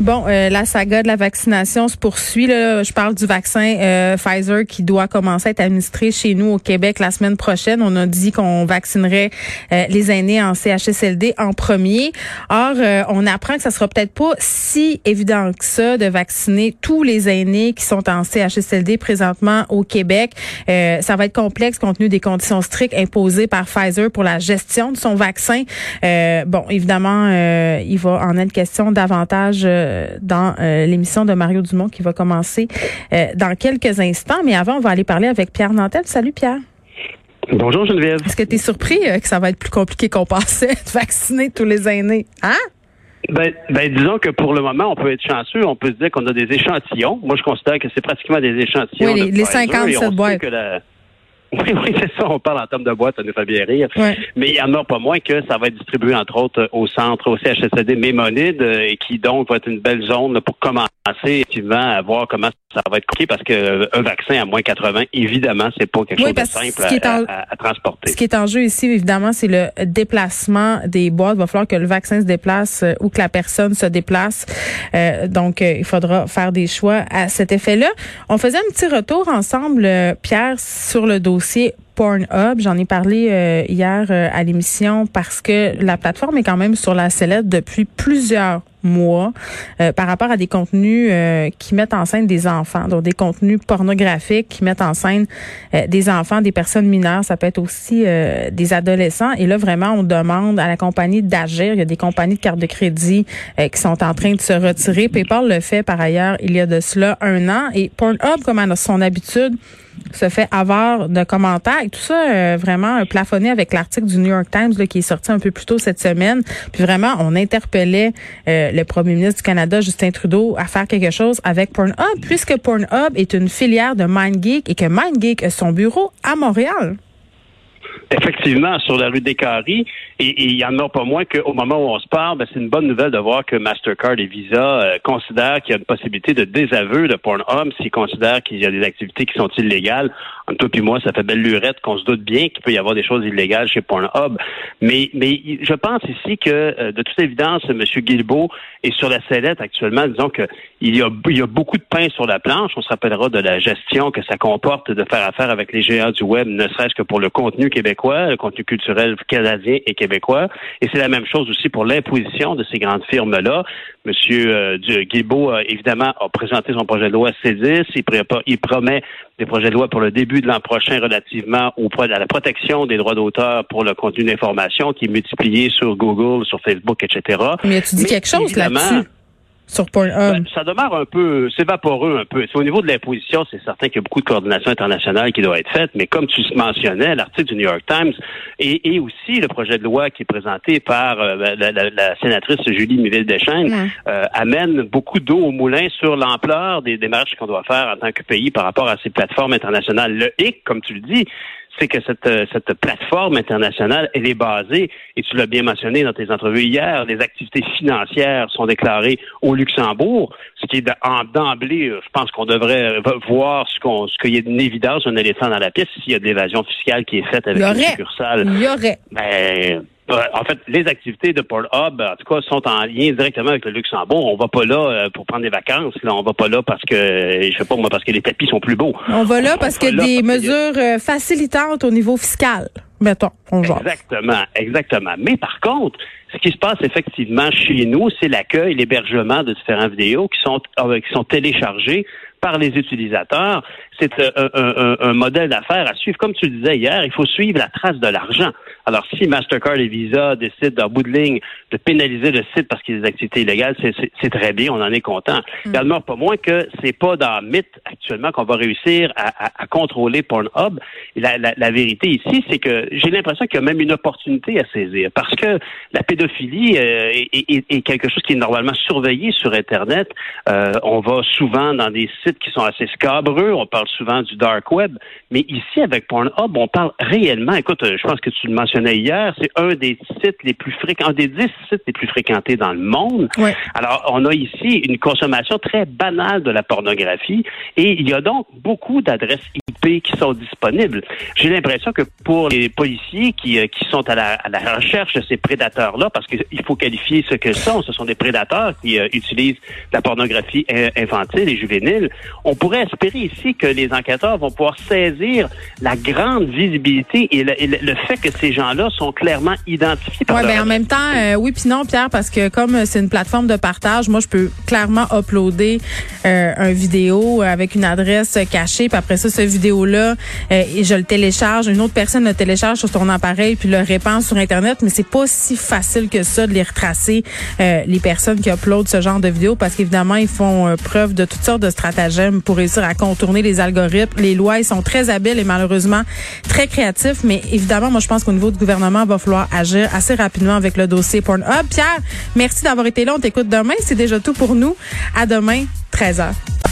Bon, euh, la saga de la vaccination se poursuit. Là. Je parle du vaccin euh, Pfizer qui doit commencer à être administré chez nous au Québec la semaine prochaine. On a dit qu'on vaccinerait euh, les aînés en CHSLD en premier. Or, on apprend que ça sera peut-être pas si évident que ça de vacciner tous les aînés qui sont en CHSLD présentement au Québec. ça va être complexe compte tenu des conditions strictes imposées par Pfizer pour la gestion de son vaccin. bon, évidemment, il va en être question davantage euh, dans euh, l'émission de Mario Dumont qui va commencer euh, dans quelques instants. Mais avant, on va aller parler avec Pierre Nantel. Salut Pierre. Bonjour Geneviève. Est-ce que tu es surpris que ça va être plus compliqué qu'on pensait de vacciner tous les aînés? Hein? Ben, ben, disons que pour le moment, on peut être chanceux. On peut se dire qu'on a des échantillons. Moi, je considère que c'est pratiquement des échantillons. Oui, les, les 57 boîtes. Oui, oui, c'est ça. On parle en termes de boîte, ça nous fait bien rire. Mais il y en a pas moins que ça va être distribué, entre autres, au centre, au CHSLD Mémonide, euh, et qui donc va être une belle zone pour commencer effectivement à voir comment ça va être compliqué parce qu'un euh, vaccin à moins 80, évidemment, c'est pas quelque chose de simple à, transporter. Ce qui est en jeu ici, évidemment, c'est le déplacement des boîtes. Il va falloir que le vaccin se déplace euh, ou que la personne se déplace. donc, il faudra faire des choix à cet effet-là. On faisait un petit retour ensemble, Pierre, sur le dossier dossier Pornhub. J'en ai parlé euh, hier euh, à l'émission parce que la plateforme est quand même sur la sellette depuis plusieurs mois euh, par rapport à des contenus qui mettent en scène des enfants, donc des contenus pornographiques qui mettent en scène des enfants, des personnes mineures, ça peut être aussi des adolescents. Et là, vraiment, on demande à la compagnie d'agir. Il y a des compagnies de cartes de crédit qui sont en train de se retirer. PayPal le fait par ailleurs il y a de cela un an. Et Pornhub, comme à son habitude, se fait avoir de commentaires. Et tout ça, euh, vraiment plafonné avec l'article du New York Times qui est sorti un peu plus tôt cette semaine. Puis vraiment, on interpellait euh, le premier ministre du Canada, Justin Trudeau, à faire quelque chose avec Pornhub, puisque Pornhub est une filière de MindGeek et que MindGeek a son bureau à Montréal. Effectivement, sur la rue des Caries, et il y en a pas moins qu'au moment où on se parle, ben, c'est une bonne nouvelle de voir que Mastercard et Visa euh, considèrent qu'il y a une possibilité de désaveu de Pornhub s'ils considèrent qu'il y a des activités qui sont illégales. En toi puis moi, ça fait belle lurette qu'on se doute bien qu'il peut y avoir des choses illégales chez Pornhub. Mais, mais je pense ici que, euh, de toute évidence, M. Guilbeault est sur la sellette actuellement. Disons qu'il y a, il y a beaucoup de pain sur la planche. On se rappellera de la gestion que ça comporte de faire affaire avec les géants du web, ne serait-ce que pour le contenu québécois, le contenu culturel canadien et québécois. Et c'est la même chose aussi pour l'imposition de ces grandes firmes-là. Monsieur euh, Guilbeault, évidemment, a présenté son projet de loi C10. Il, il promet des projets de loi pour le début de l'an prochain relativement au, à la protection des droits d'auteur pour le contenu d'information qui est multiplié sur Google, sur Facebook, etc. Mais tu dis quelque chose là-dessus? Sur ben, ça demeure un peu, c'est vaporeux un peu. Au niveau de l'imposition, c'est certain qu'il y a beaucoup de coordination internationale qui doit être faite, mais comme tu mentionnais, l'article du New York Times et, aussi le projet de loi qui est présenté par euh, la, sénatrice Julie Miville-Deschênes euh, amène beaucoup d'eau au moulin sur l'ampleur des démarches qu'on doit faire en tant que pays par rapport à ces plateformes internationales. Le hic, comme tu le dis, c'est que cette, euh, cette plateforme internationale, elle est basée, et tu l'as bien mentionné dans tes entrevues hier, les activités financières sont déclarées au Luxembourg, ce qui est d'emblée, euh, je pense qu'on devrait voir ce qu'on ce qu'il y a une évidence, un éléphant dans la pièce, s'il y a de l'évasion fiscale qui est faite avec une succursale. Il y aurait. Ben, en fait, les activités de Pornhub, en tout cas, sont en lien directement avec le Luxembourg. On va pas là pour prendre des vacances. Là, on va pas là parce que, je sais pas moi, parce que les tapis sont plus beaux. On va là parce qu'il y a des mesures facilitantes au niveau fiscal. Mettons, on Exactement, exactement. Mais par contre, ce qui se passe effectivement chez nous, c'est l'accueil, l'hébergement de différentes vidéos qui sont, qui sont téléchargées par les utilisateurs. C'est un, un, modèle d'affaires à suivre. Comme tu le disais hier, il faut suivre la trace de l'argent. Alors, si Mastercard et Visa décident, en bout de ligne, de pénaliser le site parce qu'il y a des activités illégales, c'est très bien, on en est content. Mm. Il pas moins que c'est pas dans mythe actuellement qu'on va réussir à, contrôler Pornhub. La, la, la vérité ici, c'est que j'ai l'impression qu'il y a même une opportunité à saisir parce que la pédophilie euh, est, quelque chose qui est normalement surveillé sur Internet. Euh, on va souvent dans des sites qui sont assez scabreux. On parle souvent du dark web, mais ici, avec Pornhub, on parle réellement, écoute, je pense que tu le mentionnais hier, c'est un des sites les plus fréquentés, un des dix sites les plus fréquentés dans le monde. Alors, on a ici une consommation très banale de la pornographie et il y a donc beaucoup d'adresses IP qui sont disponibles. J'ai l'impression que pour les policiers qui, euh, qui sont à la, à la recherche de ces prédateurs-là, parce qu'il faut qualifier ce que sont, ce sont des prédateurs qui euh, utilisent la pornographie infantile et juvénile, on pourrait espérer ici que les enquêteurs vont pouvoir saisir la grande visibilité et le, fait que ces gens-là sont clairement identifiés. Par ouais, ben en même temps, euh, oui puis non, Pierre, parce que comme c'est une plateforme de partage, moi je peux clairement uploader euh, un vidéo avec une adresse cachée, puis après ça, ce vidéo-là, euh, et je le télécharge, une autre personne le télécharge sur son appareil puis le répand sur Internet, mais c'est pas si facile que ça de les retracer les personnes qui uploadent ce genre de vidéos parce qu'évidemment, ils font preuve de toutes sortes de stratagèmes pour réussir à contourner les algorithmes. Les lois, ils sont très habiles et malheureusement très créatifs. Mais évidemment, moi, je pense qu'au niveau du gouvernement, il va falloir agir assez rapidement avec le dossier Pornhub. Pierre, merci d'avoir été là. On t'écoute demain. C'est déjà tout pour nous. À demain, 13h.